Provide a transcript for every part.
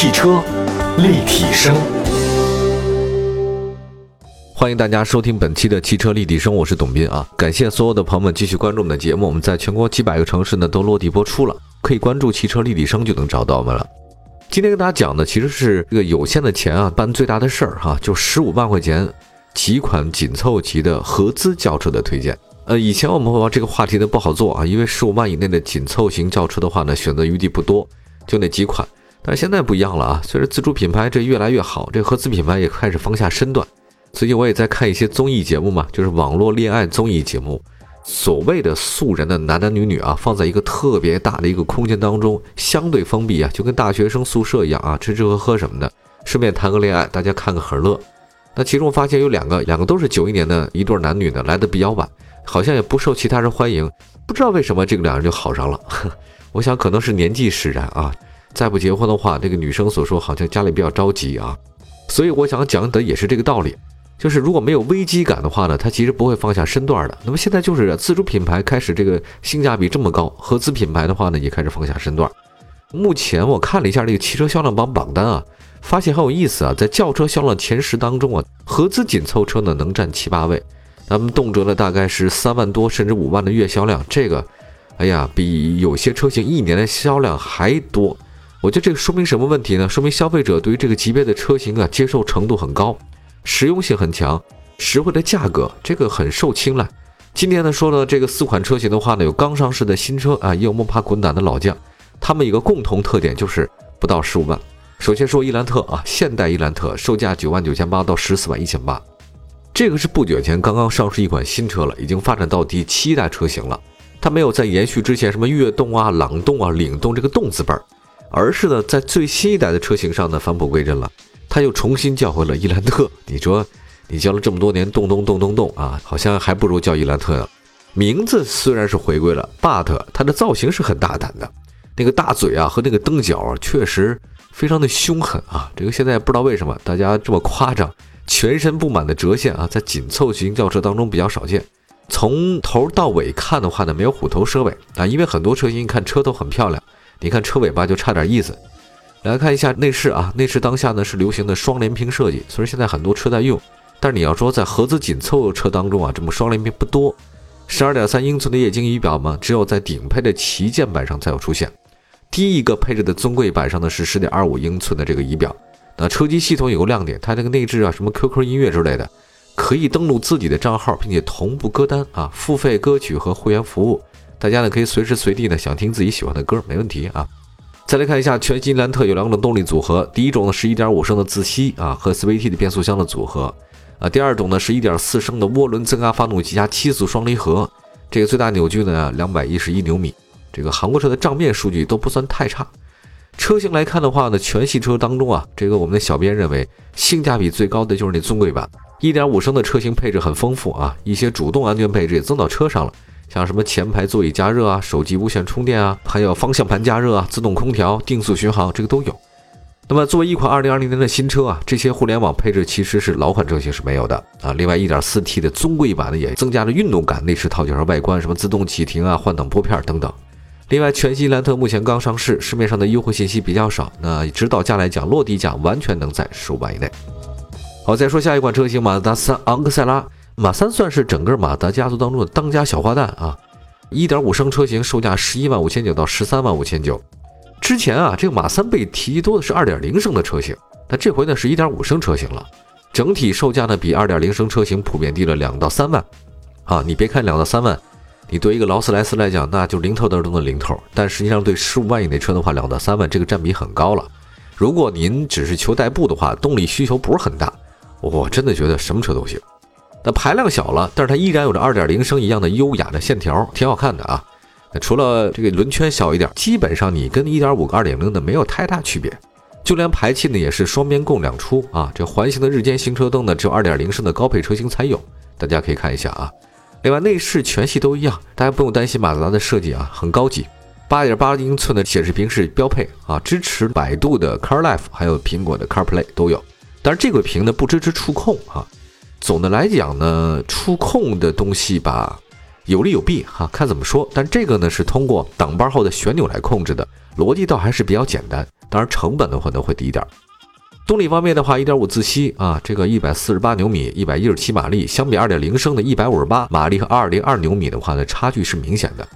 汽车立体声，欢迎大家收听本期的汽车立体声，我是董斌啊。感谢所有的朋友们继续关注我们的节目，我们在全国几百个城市呢都落地播出了，可以关注汽车立体声就能找到我们了。今天跟大家讲的其实是这个有限的钱啊办最大的事儿哈，就十五万块钱几款紧凑级的合资轿车的推荐。呃，以前我们会把这个话题呢不好做啊，因为十五万以内的紧凑型轿车的话呢，选择余地不多，就那几款。但现在不一样了啊，随着自主品牌这越来越好，这合资品牌也开始放下身段。最近我也在看一些综艺节目嘛，就是网络恋爱综艺节目，所谓的素人的男男女女啊，放在一个特别大的一个空间当中，相对封闭啊，就跟大学生宿舍一样啊，吃吃喝喝什么的，顺便谈个恋爱，大家看个很乐。那其中发现有两个，两个都是九一年的一对男女的，来的比较晚。好像也不受其他人欢迎，不知道为什么这个两人就好上了。我想可能是年纪使然啊，再不结婚的话，这个女生所说好像家里比较着急啊。所以我想讲的也是这个道理，就是如果没有危机感的话呢，他其实不会放下身段的。那么现在就是自主品牌开始这个性价比这么高，合资品牌的话呢也开始放下身段。目前我看了一下这个汽车销量榜榜单啊，发现很有意思啊，在轿车销量前十当中啊，合资紧凑车呢能占七八位。咱们动辄呢大概是三万多甚至五万的月销量，这个，哎呀，比有些车型一年的销量还多。我觉得这个说明什么问题呢？说明消费者对于这个级别的车型啊接受程度很高，实用性很强，实惠的价格，这个很受青睐。今天呢说的这个四款车型的话呢，有刚上市的新车啊，也有摸爬滚打的老将，他们一个共同特点就是不到十五万。首先说伊兰特啊，现代伊兰特售价九万九千八到十四万一千八。这个是不久前刚刚上市一款新车了，已经发展到第七代车型了。它没有在延续之前什么悦动啊、朗动啊、领动这个动字辈儿，而是呢在最新一代的车型上呢返璞归真了。它又重新叫回了伊兰特。你说你叫了这么多年动动动动动啊，好像还不如叫伊兰特呢。名字虽然是回归了，but 它的造型是很大胆的，那个大嘴啊和那个灯角啊确实非常的凶狠啊。这个现在不知道为什么大家这么夸张。全身布满的折线啊，在紧凑型轿车当中比较少见。从头到尾看的话呢，没有虎头蛇尾啊，因为很多车型看车头很漂亮，你看车尾巴就差点意思。来看一下内饰啊，内饰当下呢是流行的双联屏设计，虽然现在很多车在用，但是你要说在合资紧凑车当中啊，这么双联屏不多。十二点三英寸的液晶仪表嘛，只有在顶配的旗舰版上才有出现。第一个配置的尊贵版上呢是十点二五英寸的这个仪表。那车机系统有个亮点，它这个内置啊，什么 QQ 音乐之类的，可以登录自己的账号，并且同步歌单啊，付费歌曲和会员服务，大家呢可以随时随地呢想听自己喜欢的歌，没问题啊。再来看一下全新兰特有两种动力组合，第一种呢是1.5升的自吸啊和 CVT 的变速箱的组合。啊，第二种呢是1.4升的涡轮增压发动机加七速双离合，这个最大扭矩呢211牛米，这个韩国车的账面数据都不算太差。车型来看的话呢，全系车当中啊，这个我们的小编认为性价比最高的就是那尊贵版，一点五升的车型配置很丰富啊，一些主动安全配置也增到车上了，像什么前排座椅加热啊、手机无线充电啊，还有方向盘加热啊、自动空调、定速巡航，这个都有。那么作为一款二零二零年的新车啊，这些互联网配置其实是老款车型是没有的啊。另外，一点四 T 的尊贵版呢，也增加了运动感，内饰套件和外观，什么自动启停啊、换挡拨片等等。另外，全新兰特目前刚上市，市面上的优惠信息比较少。那指导价来讲，落地价完全能在十五万以内。好，再说下一款车型，马自达三昂克赛拉。马三算是整个马达家族当中的当家小花旦啊。1.5升车型售价十一万五千九到十三万五千九。之前啊，这个马三被提多的是2.0升的车型，那这回呢是1.5升车型了。整体售价呢比2.0升车型普遍低了两到三万。啊，你别看两到三万。你对一个劳斯莱斯来讲，那就零头当中的零头。但实际上，对十五万以内车的话，两到三万这个占比很高了。如果您只是求代步的话，动力需求不是很大，我真的觉得什么车都行。那排量小了，但是它依然有着二点零升一样的优雅的线条，挺好看的啊。除了这个轮圈小一点，基本上你跟一点五个二点零的没有太大区别。就连排气呢，也是双边共两出啊。这环形的日间行车灯呢，只有二点零升的高配车型才有，大家可以看一下啊。另外，内饰全系都一样，大家不用担心马自达的设计啊，很高级。八点八英寸的显示屏是标配啊，支持百度的 CarLife，还有苹果的 CarPlay 都有。但是这个屏呢不支持触控啊。总的来讲呢，触控的东西吧，有利有弊哈，看怎么说。但这个呢是通过挡把后的旋钮来控制的，逻辑倒还是比较简单。当然成本的话呢会低一点。动力方面的话，1.5自吸啊，这个148牛米，117马力，相比2.0升的158马力和202牛米的话呢，差距是明显的。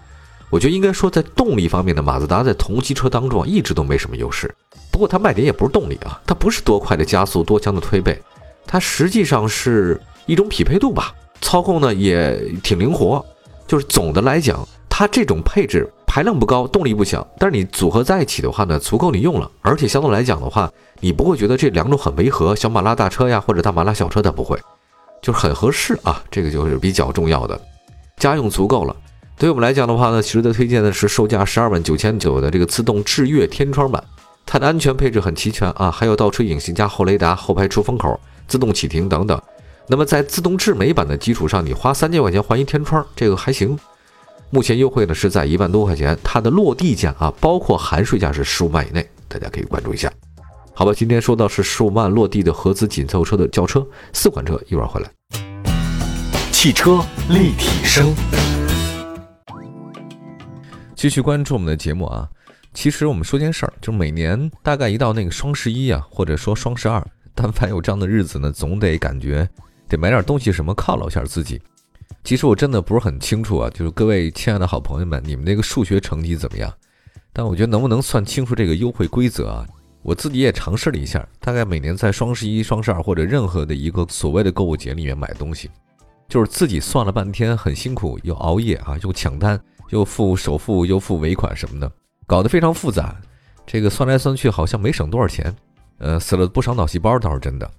我觉得应该说，在动力方面的马自达在同级车当中啊，一直都没什么优势。不过它卖点也不是动力啊，它不是多快的加速、多强的推背，它实际上是一种匹配度吧。操控呢也挺灵活，就是总的来讲，它这种配置排量不高，动力不强，但是你组合在一起的话呢，足够你用了。而且相对来讲的话，你不会觉得这两种很违和，小马拉大车呀，或者大马拉小车，它不会，就是很合适啊。这个就是比较重要的，家用足够了。对我们来讲的话呢，值得推荐的是售价十二万九千九的这个自动智悦天窗版，它的安全配置很齐全啊，还有倒车影像加后雷达、后排出风口、自动启停等等。那么在自动智美版的基础上，你花三千块钱换一天窗，这个还行。目前优惠呢是在一万多块钱，它的落地价啊，包括含税价是十五万以内，大家可以关注一下。好吧，今天说到是十五万落地的合资紧凑车的轿车，四款车一会儿回来。汽车立体声。继续关注我们的节目啊！其实我们说件事儿，就每年大概一到那个双十一啊，或者说双十二，但凡有这样的日子呢，总得感觉得买点东西什么犒劳一下自己。其实我真的不是很清楚啊，就是各位亲爱的好朋友们，你们那个数学成绩怎么样？但我觉得能不能算清楚这个优惠规则啊？我自己也尝试了一下，大概每年在双十一、双十二或者任何的一个所谓的购物节里面买东西，就是自己算了半天，很辛苦，又熬夜啊，又抢单。又付首付又付尾款什么的，搞得非常复杂。这个算来算去好像没省多少钱，呃，死了不少脑细胞倒是真的。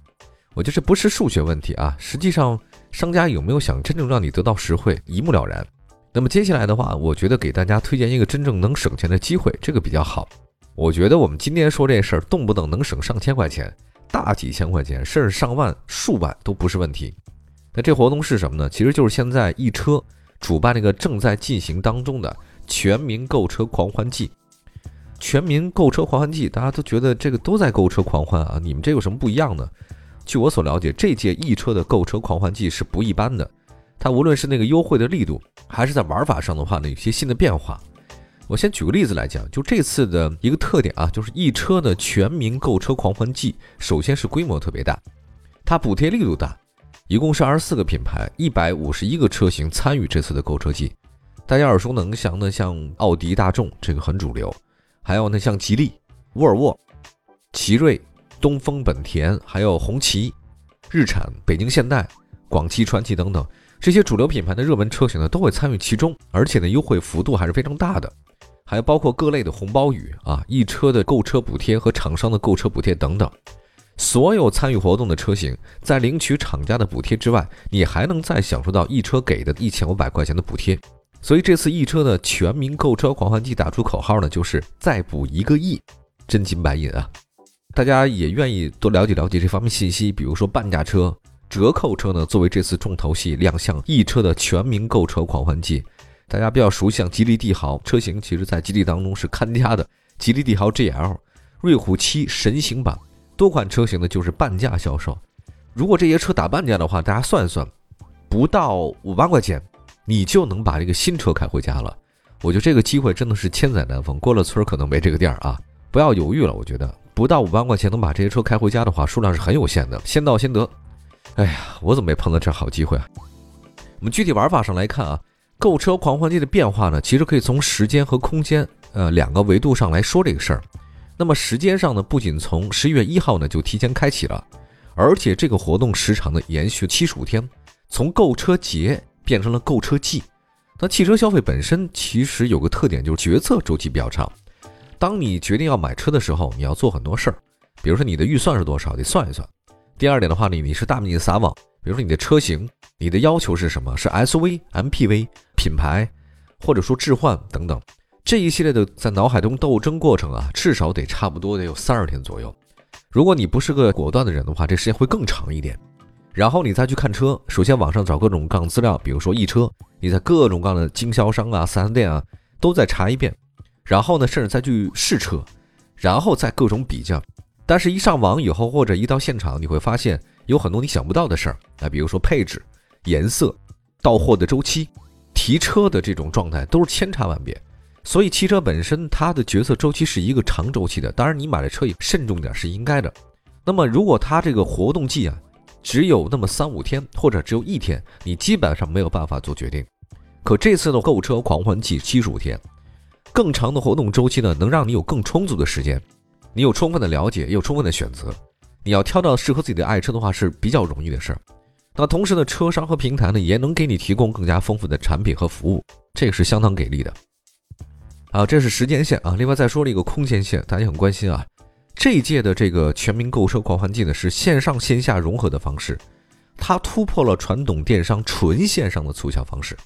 我觉得这不是数学问题啊，实际上商家有没有想真正让你得到实惠，一目了然。那么接下来的话，我觉得给大家推荐一个真正能省钱的机会，这个比较好。我觉得我们今天说这事儿，动不动能省上千块钱，大几千块钱，甚至上万、数万都不是问题。那这活动是什么呢？其实就是现在易车。主办那个正在进行当中的全民购车狂欢季，全民购车狂欢季，大家都觉得这个都在购车狂欢啊，你们这有什么不一样呢？据我所了解，这届易车的购车狂欢季是不一般的，它无论是那个优惠的力度，还是在玩法上的话呢，有些新的变化。我先举个例子来讲，就这次的一个特点啊，就是易车的全民购车狂欢季，首先是规模特别大，它补贴力度大。一共是二十四个品牌，一百五十一个车型参与这次的购车季。大家耳熟能详的，像奥迪、大众，这个很主流；还有呢，像吉利、沃尔沃、奇瑞、东风本田，还有红旗、日产、北京现代、广汽传祺等等这些主流品牌的热门车型呢，都会参与其中，而且呢，优惠幅度还是非常大的。还包括各类的红包雨啊，一车的购车补贴和厂商的购车补贴等等。所有参与活动的车型，在领取厂家的补贴之外，你还能再享受到易车给的一千五百块钱的补贴。所以这次易车的全民购车狂欢季打出口号呢，就是再补一个亿，真金白银啊！大家也愿意多了解了解这方面信息，比如说半价车、折扣车呢，作为这次重头戏亮相易车的全民购车狂欢季。大家比较熟悉像吉利帝豪车型，其实在吉利当中是看家的，吉利帝豪 GL、瑞虎七神行版。多款车型呢就是半价销售，如果这些车打半价的话，大家算一算，不到五万块钱，你就能把这个新车开回家了。我觉得这个机会真的是千载难逢，过了村可能没这个店儿啊！不要犹豫了，我觉得不到五万块钱能把这些车开回家的话，数量是很有限的，先到先得。哎呀，我怎么没碰到这好机会啊？我们具体玩法上来看啊，购车狂欢季的变化呢，其实可以从时间和空间呃两个维度上来说这个事儿。那么时间上呢，不仅从十一月一号呢就提前开启了，而且这个活动时长呢延续七十五天，从购车节变成了购车季。那汽车消费本身其实有个特点，就是决策周期比较长。当你决定要买车的时候，你要做很多事儿，比如说你的预算是多少，得算一算。第二点的话呢，你是大面积撒网，比如说你的车型，你的要求是什么？是 SUV、MPV、品牌，或者说置换等等。这一系列的在脑海中斗争过程啊，至少得差不多得有三十天左右。如果你不是个果断的人的话，这时间会更长一点。然后你再去看车，首先网上找各种各样的资料，比如说易车，你在各种各样的经销商啊、四 S 店啊都再查一遍。然后呢，甚至再去试车，然后再各种比较。但是，一上网以后或者一到现场，你会发现有很多你想不到的事儿啊，比如说配置、颜色、到货的周期、提车的这种状态，都是千差万别。所以汽车本身它的决策周期是一个长周期的。当然，你买了车也慎重点是应该的。那么，如果它这个活动季啊，只有那么三五天，或者只有一天，你基本上没有办法做决定。可这次的购车狂欢季七十五天，更长的活动周期呢，能让你有更充足的时间，你有充分的了解，也有充分的选择。你要挑到适合自己的爱车的话是比较容易的事儿。那同时呢，车商和平台呢也能给你提供更加丰富的产品和服务，这个是相当给力的。啊，这是时间线啊。另外再说了一个空间线，大家很关心啊。这一届的这个全民购车狂欢季呢，是线上线下融合的方式，它突破了传统电商纯线上的促销方式。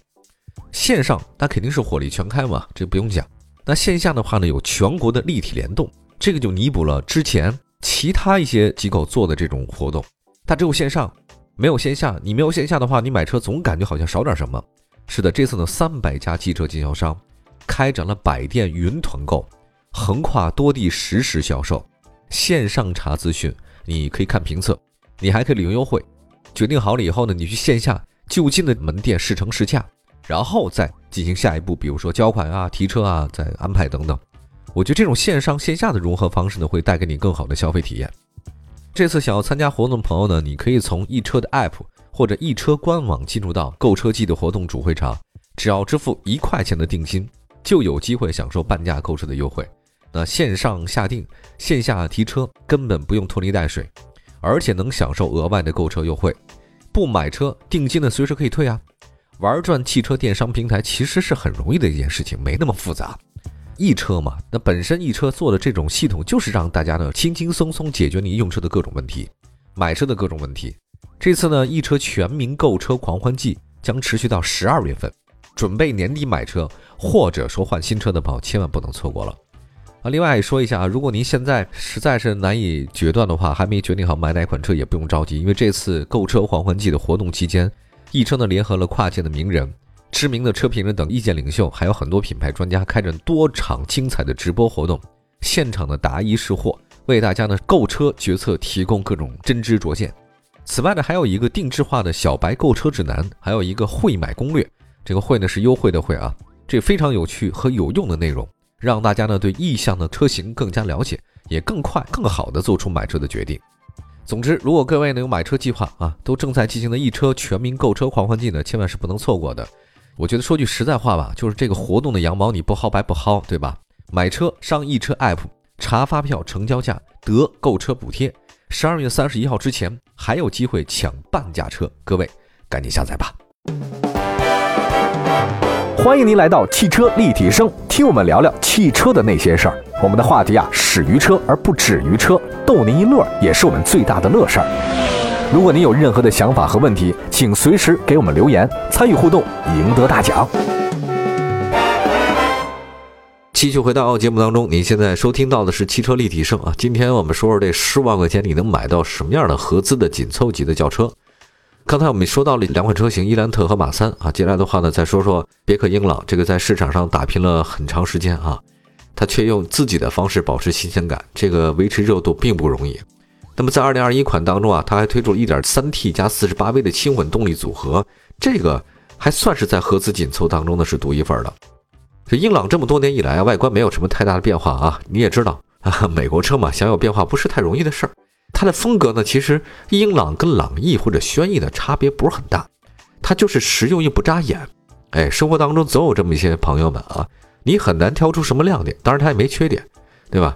线上那肯定是火力全开嘛，这不用讲。那线下的话呢，有全国的立体联动，这个就弥补了之前其他一些机构做的这种活动，它只有线上。没有线下，你没有线下的话，你买车总感觉好像少点什么。是的，这次呢，三百家汽车经销商开展了百店云团购，横跨多地实时销售，线上查资讯，你可以看评测，你还可以领优惠。决定好了以后呢，你去线下就近的门店试乘试驾，然后再进行下一步，比如说交款啊、提车啊、再安排等等。我觉得这种线上线下的融合方式呢，会带给你更好的消费体验。这次想要参加活动的朋友呢，你可以从易车的 App 或者易车官网进入到购车季的活动主会场，只要支付一块钱的定金，就有机会享受半价购车的优惠。那线上下定、线下提车根本不用拖泥带水，而且能享受额外的购车优惠。不买车定金呢，随时可以退啊。玩转汽车电商平台其实是很容易的一件事情，没那么复杂。易车嘛，那本身易车做的这种系统就是让大家呢轻轻松松解决你用车的各种问题，买车的各种问题。这次呢，易车全民购车狂欢季将持续到十二月份，准备年底买车或者说换新车的朋友千万不能错过了啊！另外说一下啊，如果您现在实在是难以决断的话，还没决定好买哪款车也不用着急，因为这次购车狂欢季的活动期间，易车呢联合了跨界的名人。知名的车评人等意见领袖，还有很多品牌专家开展多场精彩的直播活动，现场的答疑释惑，为大家呢购车决策提供各种真知灼见。此外呢，还有一个定制化的小白购车指南，还有一个会买攻略。这个会呢是优惠的会啊，这非常有趣和有用的内容，让大家呢对意向的车型更加了解，也更快更好的做出买车的决定。总之，如果各位呢有买车计划啊，都正在进行的易车全民购车狂欢季呢，千万是不能错过的。我觉得说句实在话吧，就是这个活动的羊毛你不薅白不薅，对吧？买车上易车 app 查发票、成交价得购车补贴，十二月三十一号之前还有机会抢半价车，各位赶紧下载吧！欢迎您来到汽车立体声，听我们聊聊汽车的那些事儿。我们的话题啊，始于车而不止于车，逗您一乐也是我们最大的乐事儿。如果您有任何的想法和问题，请随时给我们留言，参与互动，赢得大奖。继续回到节目当中，您现在收听到的是汽车立体声啊。今天我们说说这十万块钱你能买到什么样的合资的紧凑级的轿车。刚才我们说到了两款车型，伊兰特和马三啊。接下来的话呢，再说说别克英朗，这个在市场上打拼了很长时间啊，它却用自己的方式保持新鲜感，这个维持热度并不容易。那么在二零二一款当中啊，它还推出了一点三 T 加四十八 V 的轻混动力组合，这个还算是在合资紧凑当中呢是独一份的。这英朗这么多年以来啊，外观没有什么太大的变化啊，你也知道啊，美国车嘛，想有变化不是太容易的事儿。它的风格呢，其实英朗跟朗逸或者轩逸的差别不是很大，它就是实用又不扎眼。哎，生活当中总有这么一些朋友们啊，你很难挑出什么亮点，当然它也没缺点，对吧？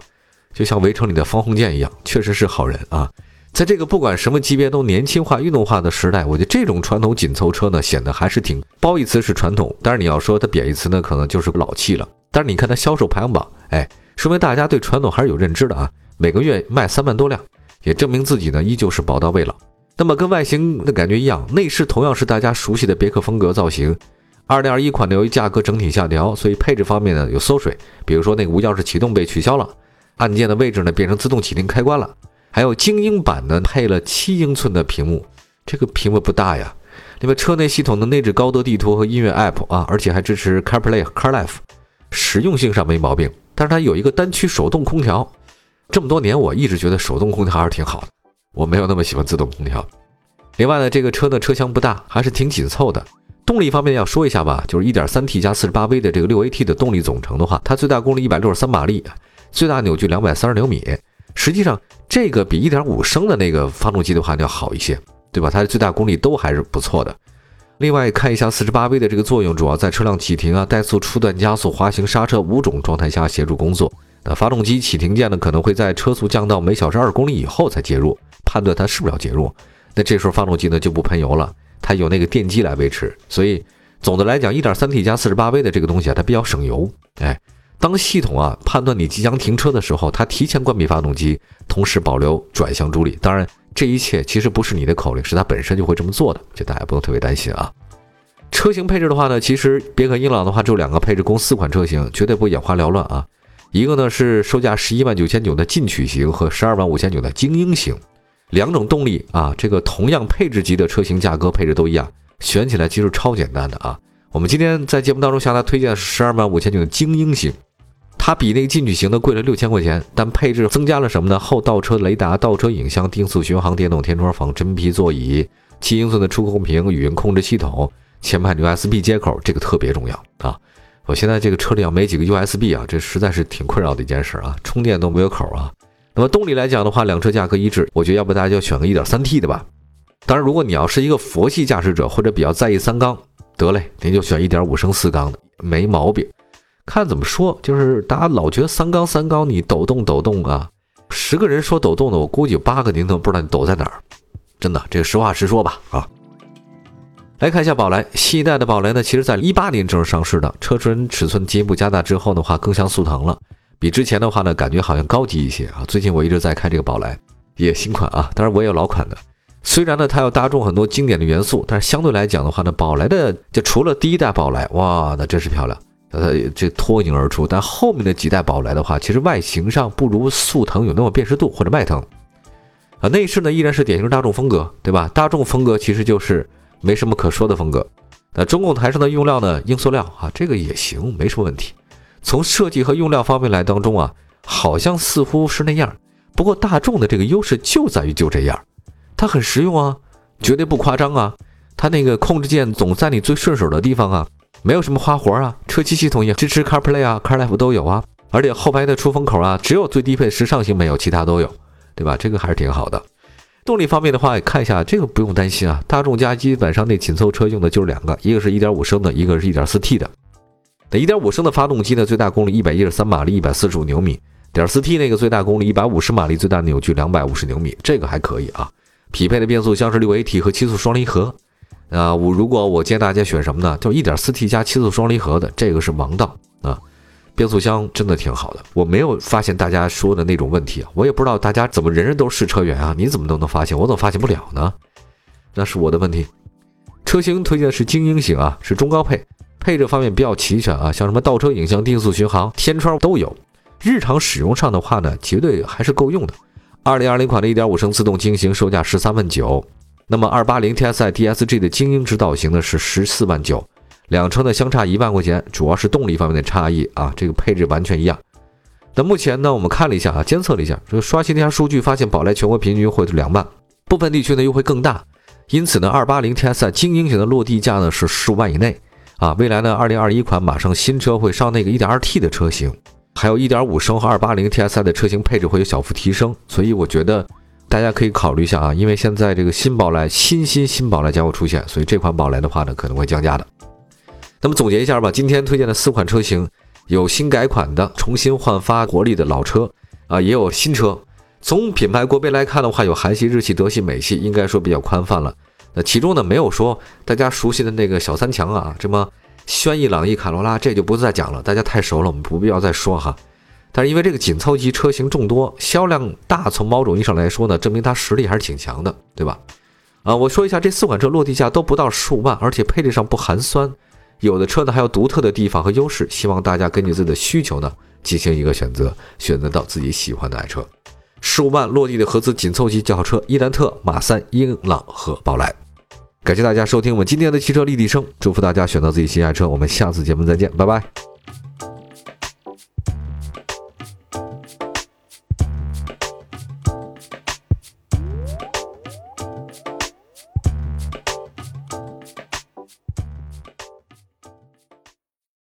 就像围城里的方鸿渐一样，确实是好人啊。在这个不管什么级别都年轻化、运动化的时代，我觉得这种传统紧凑车呢，显得还是挺褒义词是传统，但是你要说它贬义词呢，可能就是老气了。但是你看它销售排行榜，哎，说明大家对传统还是有认知的啊。每个月卖三万多辆，也证明自己呢依旧是宝刀未老。那么跟外形的感觉一样，内饰同样是大家熟悉的别克风格造型。二零二一款呢，由于价格整体下调，所以配置方面呢有缩水，比如说那个无钥匙启动被取消了。按键的位置呢变成自动启停开关了，还有精英版呢配了七英寸的屏幕，这个屏幕不大呀。另外车内系统的内置高德地图和音乐 App 啊，而且还支持 CarPlay CarLife，实用性上没毛病。但是它有一个单区手动空调，这么多年我一直觉得手动空调还是挺好的，我没有那么喜欢自动空调。另外呢，这个车呢车厢不大，还是挺紧凑的，动力方面要说一下吧，就是 1.3T 加 48V 的这个 6AT 的动力总成的话，它最大功率163马力，最大扭矩230牛米。实际上，这个比1.5升的那个发动机的话要好一些，对吧？它的最大功率都还是不错的。另外看一下 48V 的这个作用，主要在车辆启停啊、怠速、初段加速、滑行、刹车五种状态下协助工作。那发动机启停键呢，可能会在车速降到每小时二公里以后才介入，判断它是不是要介入。那这时候发动机呢就不喷油了，它有那个电机来维持。所以总的来讲，1.3T 加 48V 的这个东西啊，它比较省油。哎，当系统啊判断你即将停车的时候，它提前关闭发动机，同时保留转向助力。当然，这一切其实不是你的口令，是它本身就会这么做的，这大家不用特别担心啊。车型配置的话呢，其实别克英朗的话只有两个配置，共四款车型，绝对不眼花缭乱啊。一个呢是售价十一万九千九的进取型和十二万五千九的精英型，两种动力啊，这个同样配置级的车型价格配置都一样，选起来其实超简单的啊。我们今天在节目当中向大家推荐十二万五千九的精英型，它比那个进取型的贵了六千块钱，但配置增加了什么呢？后倒车雷达、倒车影像、定速巡航、电动天窗、仿真皮座椅、七英寸的触控屏、语音控制系统、前排 USB 接口，这个特别重要啊。我现在这个车里要没几个 USB 啊，这实在是挺困扰的一件事啊，充电都没有口啊。那么动力来讲的话，两车价格一致，我觉得要不大家就选个 1.3T 的吧。当然，如果你要是一个佛系驾驶者或者比较在意三缸，得嘞，您就选1.5升四缸的，没毛病。看怎么说，就是大家老觉得三缸三缸你抖动抖动啊，十个人说抖动的，我估计有八个您都不知道你抖在哪儿。真的，这个实话实说吧啊。来看一下宝来，新一代的宝来呢，其实在一八年正式上市的，车身尺寸进一步加大之后的话，更像速腾了，比之前的话呢，感觉好像高级一些啊。最近我一直在开这个宝来，也新款啊，当然我也有老款的。虽然呢，它有大众很多经典的元素，但是相对来讲的话呢，宝来的就除了第一代宝来，哇，那真是漂亮，呃，这脱颖而出。但后面的几代宝来的话，其实外形上不如速腾有那么辨识度或者迈腾啊。内饰呢，依然是典型大众风格，对吧？大众风格其实就是。没什么可说的风格，那中控台上的用料呢？硬塑料啊，这个也行，没什么问题。从设计和用料方面来当中啊，好像似乎是那样。不过大众的这个优势就在于就这样，它很实用啊，绝对不夸张啊。它那个控制键总在你最顺手的地方啊，没有什么花活啊。车机系统也支持 CarPlay 啊，CarLife 都有啊。而且后排的出风口啊，只有最低配时尚型没有，其他都有，对吧？这个还是挺好的。动力方面的话，看一下这个不用担心啊。大众家基本上那紧凑车用的就是两个，一个是一点五升的，一个是一点四 T 的。那一点五升的发动机呢，最大功率一百一十三马力，一百四十五牛米；点四 T 那个最大功率一百五十马力，最大扭矩两百五十牛米，这个还可以啊。匹配的变速箱是六 AT 和七速双离合。啊，我如果我建议大家选什么呢？就一点四 T 加七速双离合的，这个是王道。变速箱真的挺好的，我没有发现大家说的那种问题啊，我也不知道大家怎么人人都是试车员啊，你怎么都能发现，我怎么发现不了呢？那是我的问题。车型推荐是精英型啊，是中高配，配置方面比较齐全啊，像什么倒车影像、定速巡航、天窗都有。日常使用上的话呢，绝对还是够用的。二零二零款的一点五升自动精英型售价十三万九，那么二八零 TSI DSG 的精英指导型呢是十四万九。两车呢相差一万块钱，主要是动力方面的差异啊，这个配置完全一样。那目前呢，我们看了一下啊，监测了一下，这个刷新了一下数据，发现宝来全国平均优惠是两万，部分地区呢优惠更大。因此呢，二八零 TSI 精英型的落地价呢是十五万以内啊。未来呢，二零二一款马上新车会上那个一点二 T 的车型，还有一点五升和二八零 TSI 的车型配置会有小幅提升，所以我觉得大家可以考虑一下啊，因为现在这个新宝来新新新宝来将会出现，所以这款宝来的话呢可能会降价的。那么总结一下吧，今天推荐的四款车型，有新改款的，重新焕发活力的老车啊，也有新车。从品牌国别来看的话，有韩系、日系、德系、美系，应该说比较宽泛了。那其中呢，没有说大家熟悉的那个小三强啊，什么轩逸、朗逸、卡罗拉，这就不再讲了，大家太熟了，我们不必要再说哈。但是因为这个紧凑级车型众多，销量大，从某种意义上来说呢，证明它实力还是挺强的，对吧？啊，我说一下，这四款车落地价都不到十五万，而且配置上不寒酸。有的车呢还有独特的地方和优势，希望大家根据自己的需求呢进行一个选择，选择到自己喜欢的爱车。十五万落地的合资紧凑级轿车，伊兰特、马三、英朗和宝来。感谢大家收听我们今天的汽车立体声，祝福大家选择自己心爱车。我们下次节目再见，拜拜。